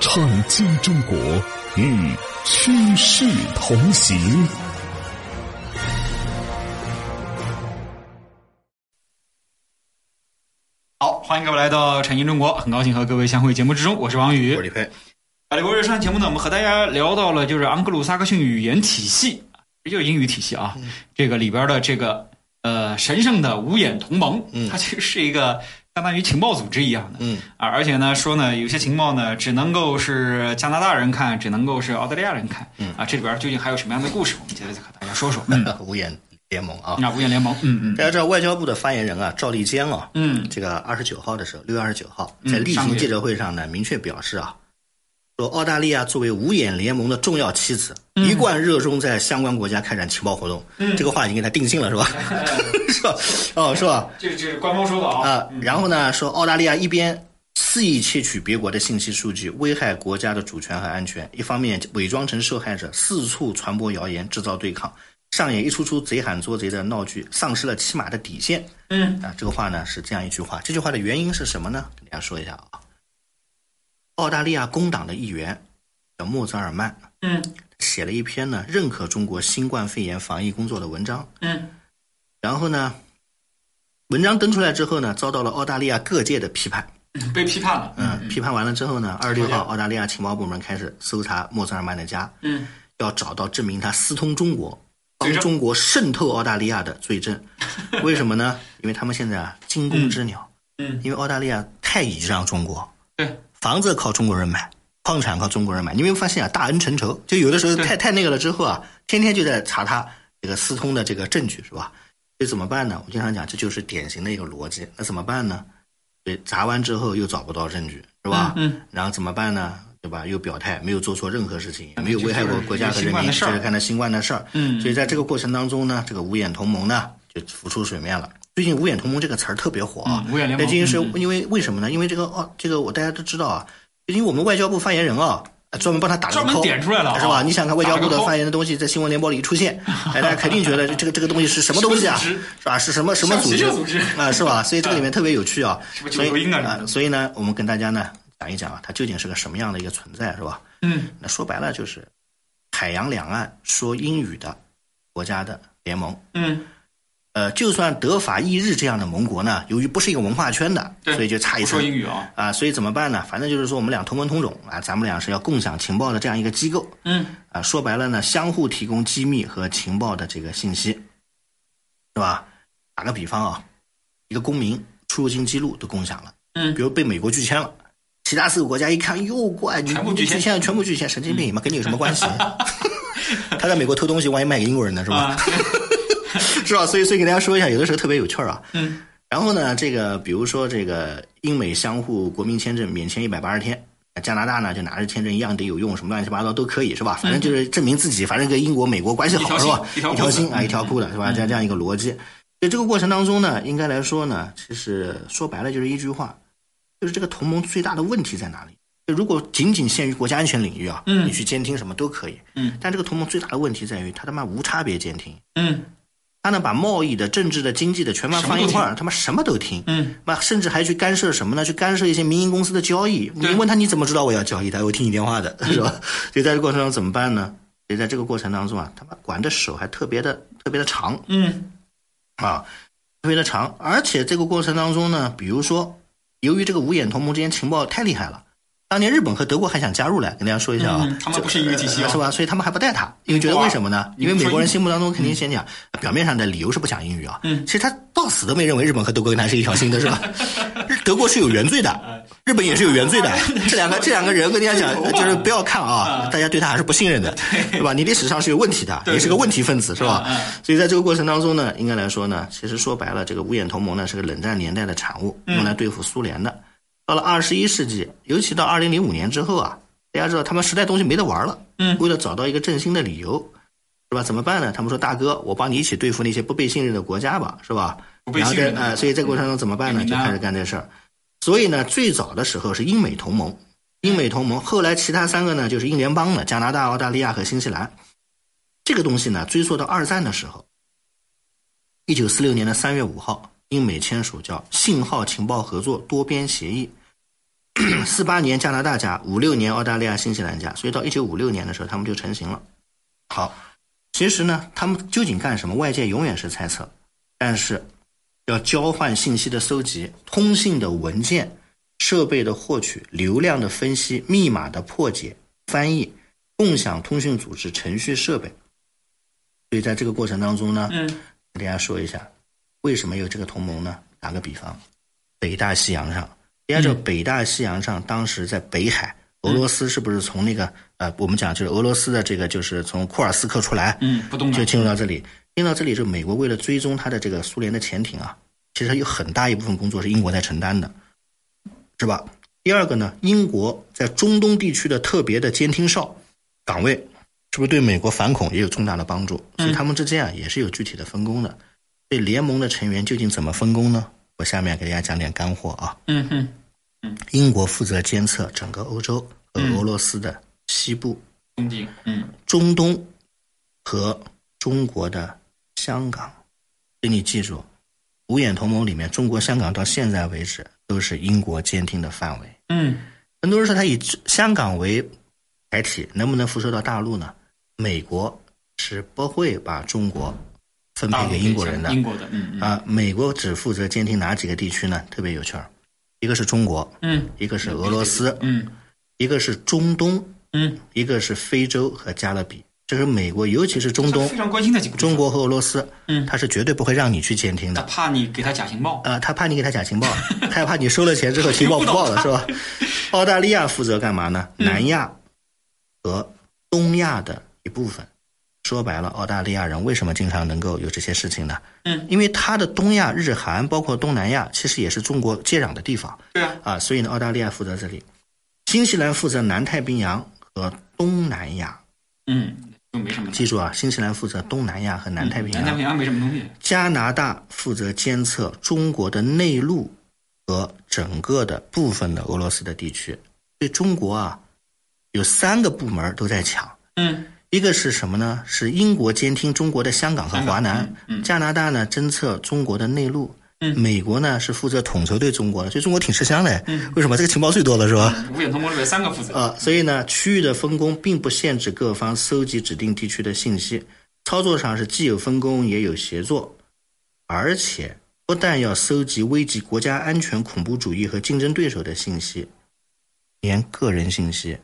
创新中国与趋势同行。好，欢迎各位来到产经中国，很高兴和各位相会节目之中，我是王宇。我是李佩。啊，李博士上节目呢，我们和大家聊到了就是昂格鲁萨克逊语言体系，也就是英语体系啊，这个里边的这个呃神圣的五眼同盟，它其实是一个。相当于情报组织一样的，嗯。啊，而且呢，说呢，有些情报呢，只能够是加拿大人看，只能够是澳大利亚人看，嗯。啊，这里边究竟还有什么样的故事？我们接着再和大家说说。嗯五眼联盟啊，那五眼联盟，嗯嗯，大家知道外交部的发言人啊，赵立坚啊，嗯，这个二十九号的时候，六月二十九号在例行记者会上呢，明确表示啊。说澳大利亚作为五眼联盟的重要棋子，一贯热衷在相关国家开展情报活动。这个话已经给他定性了，是吧？是吧？哦，是吧？这这是官方说的啊。啊，然后呢，说澳大利亚一边肆意窃取别国的信息数据，危害国家的主权和安全；一方面伪装成受害者，四处传播谣言，制造对抗，上演一出出贼喊捉贼的闹剧，丧失了起码的底线。嗯，啊，这个话呢是这样一句话。这句话的原因是什么呢？跟大家说一下啊。澳大利亚工党的议员叫莫泽尔曼，嗯，写了一篇呢认可中国新冠肺炎防疫工作的文章，嗯，然后呢，文章登出来之后呢，遭到了澳大利亚各界的批判，被批判了，嗯，批判完了之后呢，二十六号澳大利亚情报部门开始搜查莫泽尔曼的家，嗯，要找到证明他私通中国、帮中国渗透澳大利亚的罪证，为什么呢？因为他们现在啊惊弓之鸟，嗯，因为澳大利亚太倚仗中国，对。房子靠中国人买，矿产靠中国人买，你没有发现啊？大恩成仇，就有的时候太太那个了之后啊，天天就在查他这个私通的这个证据，是吧？所以怎么办呢？我经常讲，这就是典型的一个逻辑。那怎么办呢？对，查完之后又找不到证据，是吧？嗯。然后怎么办呢？对吧？又表态，没有做错任何事情，没有危害过国家和人民，就是看他新冠的事儿。嗯。所以在这个过程当中呢，这个五眼同盟呢就浮出水面了。最近“五眼同盟”这个词儿特别火啊。五眼联盟。那近是因为为什么呢？因为这个哦，这个我大家都知道啊。因为我们外交部发言人啊，专门帮他打了个 call，点出来了，是吧？你想看外交部的发言的东西在新闻联播里一出现，哎，大家肯定觉得这个这个东西是什么东西啊？是吧？是什么什么组织啊？是吧？所以这个里面特别有趣啊。所以啊，所以呢，我们跟大家呢讲一讲啊，它究竟是个什么样的一个存在，是吧？嗯。那说白了就是海洋两岸说英语的国家的联盟。嗯。呃，就算德法意日这样的盟国呢，由于不是一个文化圈的，所以就差一层。说英语啊，啊，所以怎么办呢？反正就是说，我们俩同文同种啊，咱们俩是要共享情报的这样一个机构。嗯，啊，说白了呢，相互提供机密和情报的这个信息，是吧？打个比方啊，一个公民出入境记录都共享了。嗯，比如被美国拒签了，其他四个国家一看，哟，怪你拒签，全部拒签，神经病嘛，跟你有什么关系？他在美国偷东西，万一卖给英国人呢，是吧？是吧？所以，所以给大家说一下，有的时候特别有趣儿啊。嗯。然后呢，这个比如说这个英美相互国民签证免签一百八十天，加拿大呢就拿着签证一样得有用，什么乱七八糟都可以，是吧？反正就是证明自己，反正跟英国、美国关系好，是吧？一条心啊，一条裤的是吧？这样这样一个逻辑。在这个过程当中呢，应该来说呢，其实说白了就是一句话，就是这个同盟最大的问题在哪里？如果仅仅限于国家安全领域啊，嗯，你去监听什么都可以，嗯，但这个同盟最大的问题在于，他他妈无差别监听，嗯。他呢，把贸易的、政治的、经济的全部放一块儿，他妈什么都听。嗯，那甚至还去干涉什么呢？去干涉一些民营公司的交易。你问他你怎么知道我要交易？他会听你电话的，是吧？所以在这个过程中怎么办呢？所以在这个过程当中啊，他妈管的手还特别的、特别的长。嗯，啊，特别的长。而且这个过程当中呢，比如说，由于这个五眼同盟之间情报太厉害了。当年日本和德国还想加入来，跟大家说一下啊，他们不是一个体系，是吧？所以他们还不带他，因为觉得为什么呢？因为美国人心目当中肯定先讲，表面上的理由是不讲英语啊，嗯，其实他到死都没认为日本和德国跟他是一条心的，是吧？德国是有原罪的，日本也是有原罪的，这两个这两个人跟大家讲，就是不要看啊，大家对他还是不信任的，对吧？你历史上是有问题的，也是个问题分子，是吧？所以在这个过程当中呢，应该来说呢，其实说白了，这个五眼同盟呢是个冷战年代的产物，用来对付苏联的。到了二十一世纪，尤其到二零零五年之后啊，大家知道他们时代东西没得玩了，嗯，为了找到一个振兴的理由，是吧？怎么办呢？他们说大哥，我帮你一起对付那些不被信任的国家吧，是吧？不被信任然后哎，所以这个过程中怎么办呢？就开始干这事儿。所以呢，最早的时候是英美同盟，英美同盟，后来其他三个呢就是英联邦了，加拿大、澳大利亚和新西兰。这个东西呢，追溯到二战的时候，一九四六年的三月五号，英美签署叫《信号情报合作多边协议》。四八年加拿大加，五六年澳大利亚、新西兰加，所以到一九五六年的时候，他们就成型了。好，其实呢，他们究竟干什么？外界永远是猜测，但是要交换信息的搜集、通信的文件、设备的获取、流量的分析、密码的破解、翻译、共享通讯组织、程序设备。所以在这个过程当中呢，嗯，跟大家说一下，为什么有这个同盟呢？打个比方，北大西洋上。大家知道，北大西洋上当时在北海，俄罗斯是不是从那个呃，我们讲就是俄罗斯的这个，就是从库尔斯克出来，嗯，不动就进入到这里。进到这里就，美国为了追踪它的这个苏联的潜艇啊，其实有很大一部分工作是英国在承担的，是吧？第二个呢，英国在中东地区的特别的监听哨岗位，是不是对美国反恐也有重大的帮助？所以他们之间啊也是有具体的分工的。对联盟的成员究竟怎么分工呢？我下面给大家讲点干货啊。嗯哼，英国负责监测整个欧洲和俄罗斯的西部、嗯中东和中国的香港。给你记住，五眼同盟里面，中国香港到现在为止都是英国监听的范围。嗯很多人说他以香港为载体，能不能辐射到大陆呢？美国是不会把中国分配给英国人的。英国的，嗯嗯啊，美国只负责监听哪几个地区呢？特别有趣儿，一个是中国，嗯一个是俄罗斯，嗯一个是中东，嗯，一个是非洲和加勒比。这是美国，尤其是中东非、常关心的几个中，国和俄罗斯，嗯他是绝对不会让你去监听的他。怕你给他假情报，啊，他怕你给他假情报，他也怕你收了钱之后情报不报了，是吧？澳大利亚负责干嘛呢？嗯南亚和东亚的一部分。说白了，澳大利亚人为什么经常能够有这些事情呢？嗯，因为他的东亚、日韩，包括东南亚，其实也是中国接壤的地方对啊，啊。所以呢，澳大利亚负责这里，新西兰负责南太平洋和东南亚。嗯，就没什么，记住啊，新西兰负责东南亚和南太平洋。南太平洋没什么东西，加拿大负责监测中国的内陆和整个的部分的俄罗斯的地区。对中国啊，有三个部门都在抢，嗯一个是什么呢？是英国监听中国的香港和华南，嗯嗯。加拿大呢侦测中国的内陆，嗯。美国呢是负责统筹对中国的，所以中国挺吃香的。为什么？这个情报最多了是吧？五眼同盟里面三个负责，啊，所以呢，区域的分工并不限制各方搜集指定地区的信息，操作上是既有分工也有协作，而且不但要搜集危及国家安全、恐怖主义和竞争对手的信息，连个人信息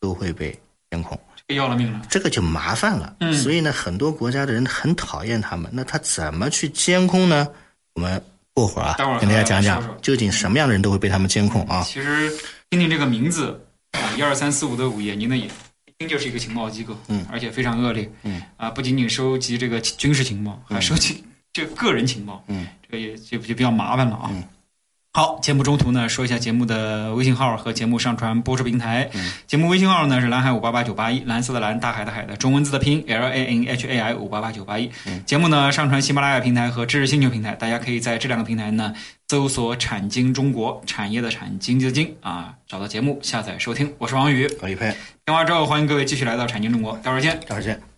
都会被监控，这个要了命了，这个就麻烦了。嗯所以呢，很多国家的人很讨厌他们。那他怎么去监控呢？我们过会儿啊待会儿，跟大家讲讲究竟什么样的人都会被他们监控啊。其实听听这个名字啊，一二三四五的五，爷，您的眼，一听就是一个情报机构，嗯，而且非常恶劣，嗯，啊，不仅仅收集这个军事情报，还收集这个个人情报，嗯，这个也就就比较麻烦了啊。嗯好，节目中途呢，说一下节目的微信号和节目上传播出平台。嗯节目微信号呢是蓝海五八八九八一，蓝色的蓝，大海的海的中文字的拼音 L A N H A I 五八八九八一。嗯节目呢上传喜马拉雅平台和知识星球平台，大家可以在这两个平台呢搜索“产经中国”，产业的产，经济的经啊，找到节目下载收听。我是王宇，我李佩，听完之后欢迎各位继续来到产经中国，待会儿见。待会儿见。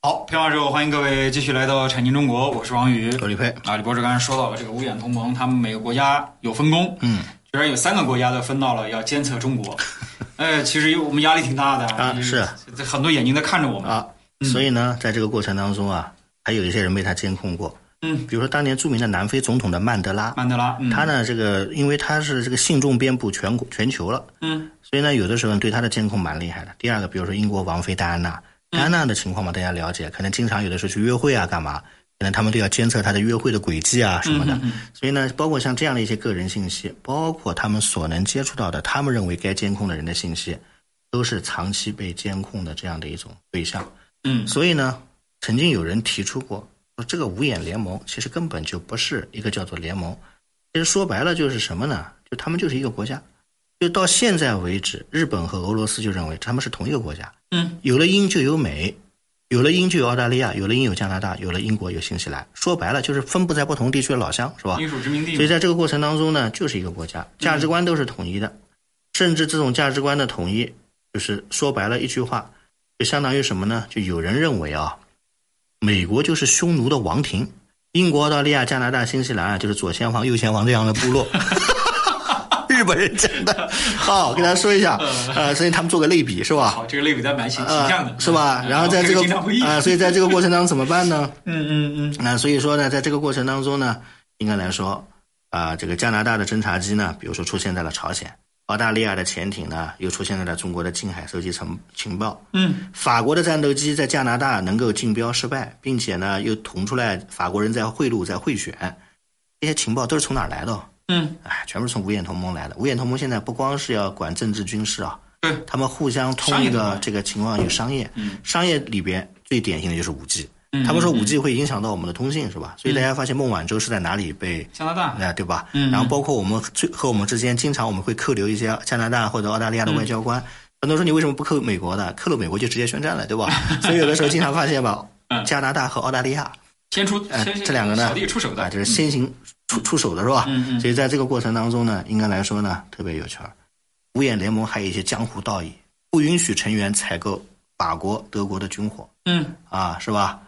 好，片完之后欢迎各位继续来到产经中国，我是王宇。高李佩，啊，李博士刚才说到了这个五眼同盟，他们每个国家有分工，嗯，居然有三个国家都分到了要监测中国，哎，其实我们压力挺大的啊是，这很多眼睛在看着我们，啊，所以呢，在这个过程当中啊，还有一些人被他监控过，嗯，比如说当年著名的南非总统的曼德拉，曼德拉，嗯、他呢这个因为他是这个信众遍布全国全球了，嗯，所以呢有的时候对他的监控蛮厉害的。第二个，比如说英国王妃戴安娜，戴安娜的情况嘛，大家了解，可能经常有的时候去约会啊，干嘛？可能他们都要监测他的约会的轨迹啊什么的。所以呢，包括像这样的一些个人信息，包括他们所能接触到的，他们认为该监控的人的信息，都是长期被监控的这样的一种对象。嗯，所以呢，曾经有人提出过，说这个五眼联盟其实根本就不是一个叫做联盟，其实说白了就是什么呢？就他们就是一个国家。就到现在为止，日本和俄罗斯就认为他们是同一个国家。嗯，有了英就有美，有了英就有澳大利亚，有了英有加拿大，有了英国有新西兰。说白了就是分布在不同地区的老乡，是吧？英属殖民地。所以在这个过程当中呢，就是一个国家，价值观都是统一的，甚至这种价值观的统一，就是说白了一句话，就相当于什么呢？就有人认为啊，美国就是匈奴的王庭，英国、澳大利亚、加拿大、新西兰啊，就是左先王、右先王这样的部落。日本人真的，好，跟大家说一下，呃，所以他们做个类比是吧？好，这个类比在蛮形形象的，是吧？然后在这个啊，所以在这个过程当中怎么办呢？嗯嗯嗯。那所以说呢，在这个过程当中呢，应该来说啊，这个加拿大的侦察机呢，比如说出现在了朝鲜；澳大利亚的潜艇呢，又出现在了中国的近海收集情情报。嗯。法国的战斗机在加拿大能够竞标失败，并且呢，又捅出来法国人在贿赂、在贿选，这些情报都是从哪儿来的？嗯，哎，全部是从五眼同盟来的。五眼同盟现在不光是要管政治军事啊，对，他们互相通一个这个情况有商业，嗯，商业里边最典型的就是五 G，嗯，他们说五 G 会影响到我们的通信是吧？所以大家发现孟晚舟是在哪里被加拿大，哎，对吧？嗯，然后包括我们最和我们之间，经常我们会扣留一些加拿大或者澳大利亚的外交官，很多人说你为什么不扣美国的？扣了美国就直接宣战了，对吧？所以有的时候经常发现吧，加拿大和澳大利亚先出，哎，这两个呢，小弟出手的，就是先行。出出手的是吧？嗯嗯。所以在这个过程当中呢，应该来说呢，特别有趣儿。五眼联盟还有一些江湖道义，不允许成员采购法国、德国的军火。嗯。啊，是吧？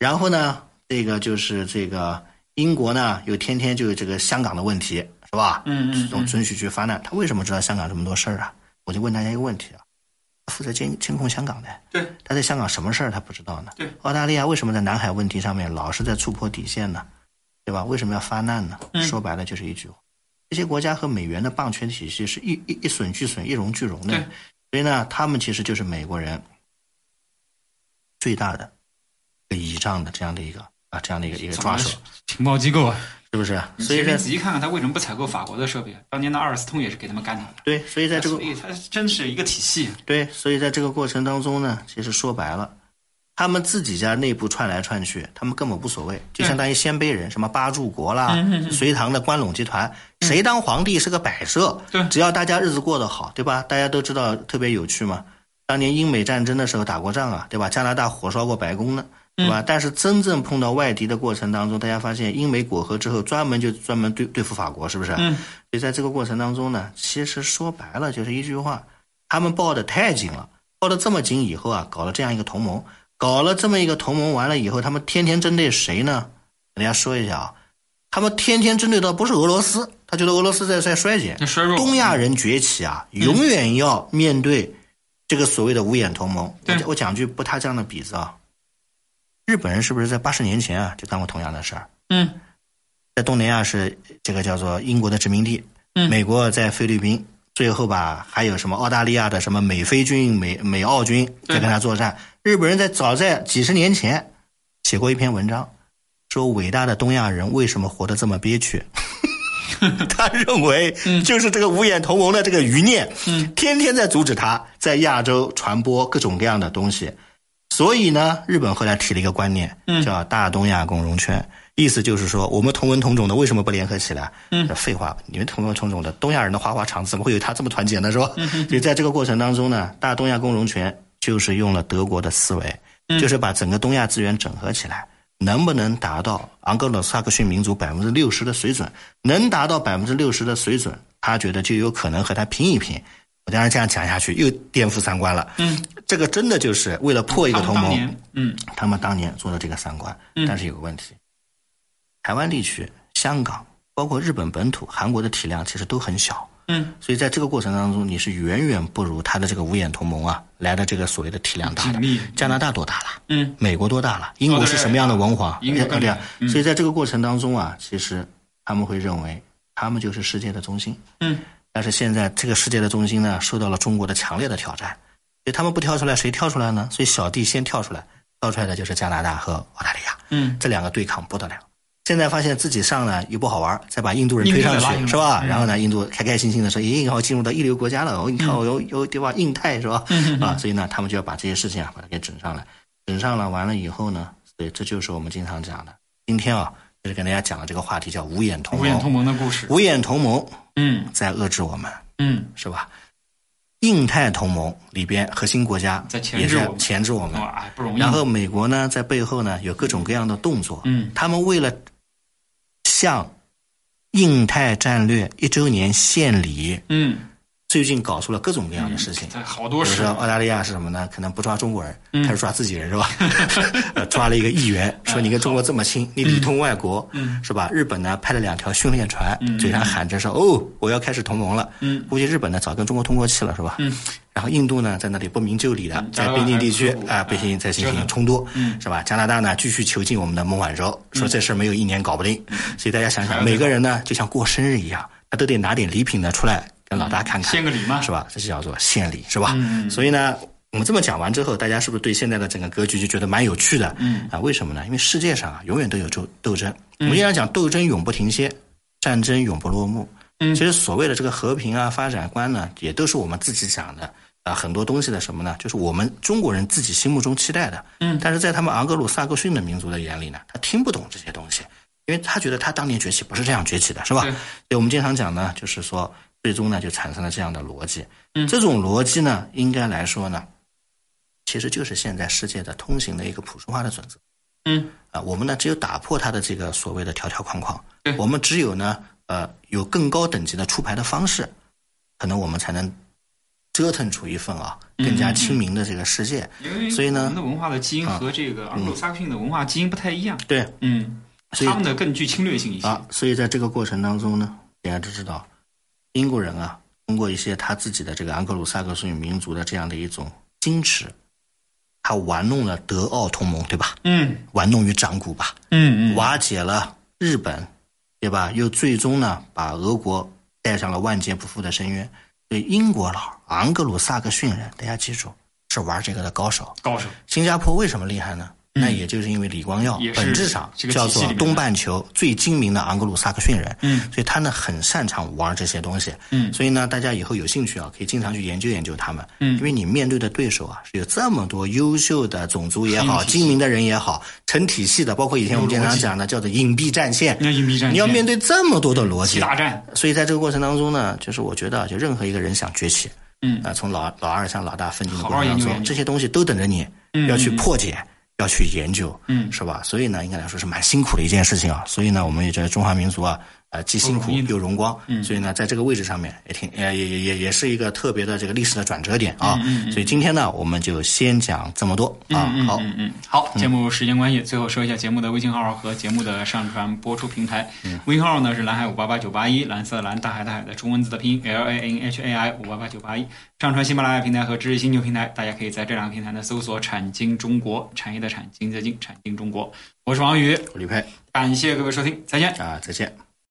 然后呢，这个就是这个英国呢，又天天就有这个香港的问题，是吧？嗯嗯。总准许去发难，他为什么知道香港这么多事儿啊？我就问大家一个问题啊：负责监监控香港的，对，他在香港什么事儿他不知道呢？对。澳大利亚为什么在南海问题上面老是在触破底线呢？对吧？为什么要发难呢？说白了就是一句话：这些国家和美元的霸权体系是一一一损俱损、一荣俱荣的。所以呢，他们其实就是美国人最大的倚仗的这样的一个啊，这样的一个一个抓手。情报机构啊，是不是？所以你仔细看看，他为什么不采购法国的设备？当年的阿尔斯通也是给他们干掉的。对，所以在这个，所以它真是一个体系。对，所以在这个过程当中呢，其实说白了。他们自己家内部串来串去，他们根本无所谓，就相当于鲜卑人，什么八柱国啦，隋唐的关陇集团，谁当皇帝是个摆设，对，只要大家日子过得好，对吧？大家都知道特别有趣嘛。当年英美战争的时候打过仗啊，对吧？加拿大火烧过白宫呢，对吧？但是真正碰到外敌的过程当中，大家发现英美果核之后，专门就专门对对付法国，是不是？嗯。所以在这个过程当中呢，其实说白了就是一句话，他们抱得太紧了，抱得这么紧以后啊，搞了这样一个同盟。搞了这么一个同盟，完了以后，他们天天针对谁呢？跟大家说一下啊，他们天天针对的不是俄罗斯，他觉得俄罗斯在在衰减。东亚人崛起啊，永远要面对这个所谓的五眼同盟。我我讲句不他这样的比子啊，日本人是不是在八十年前啊就干过同样的事儿？嗯，在东南亚是这个叫做英国的殖民地，嗯，美国在菲律宾。最后吧，还有什么澳大利亚的什么美菲军、美美澳军在跟他作战。日本人在早在几十年前写过一篇文章，说伟大的东亚人为什么活得这么憋屈？他认为就是这个五眼同盟的这个余孽，天天在阻止他在亚洲传播各种各样的东西。所以呢，日本后来提了一个观念，叫大东亚共荣圈。意思就是说，我们同文同种的为什么不联合起来？嗯，废话，你们同文同种的东亚人的花花肠子怎么会有他这么团结呢？是吧？所以在这个过程当中呢，大东亚共荣圈就是用了德国的思维，就是把整个东亚资源整合起来，能不能达到昂格鲁萨克逊民族百分之六十的水准？能达到百分之六十的水准，他觉得就有可能和他拼一拼。我当然这样讲下去又颠覆三观了。嗯，这个真的就是为了破一个同盟。嗯，他们当年做的这个三观，但是有个问题。台湾地区、香港，包括日本本土、韩国的体量其实都很小。嗯，所以在这个过程当中，你是远远不如他的这个五眼同盟啊来的这个所谓的体量大的。加拿大多大了？嗯，美国多大了？英国是什么样的文化？英国对所以在这个过程当中啊，其实他们会认为他们就是世界的中心。嗯，但是现在这个世界的中心呢，受到了中国的强烈的挑战，所以他们不跳出来，谁跳出来呢？所以小弟先跳出来，跳出来的就是加拿大和澳大利亚。嗯，这两个对抗不得了。现在发现自己上呢又不好玩，再把印度人推上去，是吧？嗯然后呢，印度开开心心的说，咦，要进入到一流国家了，我，你看我有有对吧？印太是吧？嗯啊，所以呢，他们就要把这些事情啊，把它给整上来，整上了，完了以后呢，所以这就是我们经常讲的。今天啊，就是跟大家讲的这个话题叫五眼同盟。五眼同盟的故事。五眼同盟嗯在遏制我们，嗯，是吧？印太同盟里边核心国家在钳也在制我们钳制我们，哇，不容易。然后美国呢，在背后呢有各种各样的动作。嗯他们为了向印太战略一周年献礼，嗯，最近搞出了各种各样的事情。这好多事比如说。澳大利亚是什么呢？可能不抓中国人，嗯开始抓自己人是吧？呃抓了一个议员，说你跟中国这么亲，你里通外国，嗯是吧？日本呢派了两条训练船嗯，嘴上喊着说哦，我要开始同盟了。嗯估计日本呢早跟中国通过气了是吧？嗯然后印度呢在那里不明就里的嗯在边境地区啊，不北京在进行冲突，嗯是吧？加拿大呢继续囚禁我们的孟晚舟，说这事儿没有一年搞不定。所以大家想想，每个人呢就像过生日一样，他都得拿点礼品呢出来跟老大看看，献个礼嘛是吧？这就叫做献礼，是吧？所以呢，我们这么讲完之后，大家是不是对现在的整个格局就觉得蛮有趣的？嗯啊，为什么呢？因为世界上啊，永远都有斗斗争。我们经常讲斗争永不停歇，战争永不落幕。嗯其实所谓的这个和平啊、发展观呢，也都是我们自己讲的啊，很多东西的什么呢？就是我们中国人自己心目中期待的。嗯但是在他们昂格鲁萨克逊的民族的眼里呢，他听不懂这些东西，因为他觉得他当年崛起不是这样崛起的，是吧？对所以我们经常讲呢，就是说最终呢就产生了这样的逻辑。嗯这种逻辑呢，应该来说呢，其实就是现在世界的通行的一个普世化的准则。嗯啊，我们呢只有打破它的这个所谓的条条框框对，我们只有呢呃有更高等级的出牌的方式，可能我们才能折腾出一份啊更加亲民的这个世界。所以呢我们的文化的基因和这个昂格鲁萨克逊的文化基因不太一样。对嗯，所以他们的更具侵略性一些。啊，所以在这个过程当中呢，大家都知道，英国人啊通过一些他自己的这个昂格鲁萨克逊民族的这样的一种矜持，他玩弄了德奥同盟，对吧？嗯玩弄于掌骨吧。嗯嗯，瓦解了日本，对吧？又最终呢把俄国带上了万劫不复的深渊。所以英国佬昂格鲁萨克逊人，大家记住是玩这个的高手。高手。新加坡为什么厉害呢？那也就是因为李光耀本质上叫做东半球最精明的昂格鲁萨克逊人，嗯。所以他呢很擅长玩这些东西，嗯。所以呢大家以后有兴趣啊，可以经常去研究研究他们，嗯。因为你面对的对手啊是有这么多优秀的种族也好，精明的人也好，成体系的，包括以前我们经常讲的叫做隐蔽战线，那隐蔽战线。你要面对这么多的逻辑，大战。所以在这个过程当中呢，就是我觉得啊，就任何一个人想崛起，嗯啊、从老老二向老大奋进的过程当中，这些东西都等着你嗯要去嗯破解。要去研究，嗯是吧？所以呢，应该来说是蛮辛苦的一件事情啊。所以呢，我们也觉得中华民族啊，呃，既辛苦又荣光。嗯所以呢，在这个位置上面也挺呃也也也也是一个特别的这个历史的转折点啊。嗯嗯嗯所以今天呢，我们就先讲这么多啊。嗯好，嗯嗯，好，节目时间关系，最后说一下节目的微信号和节目的上传播出平台。嗯微信号呢是蓝海五八八九八一，蓝色蓝，大海大海的中文字的拼音 L A N H A I 五八八九八一。上传喜马拉雅平台和知识星球平台，大家可以在这两个平台呢搜索“产经中国”，产业的产，经济的经，产经中国。我是王宇，我李佩感谢各位收听，再见。啊，再见。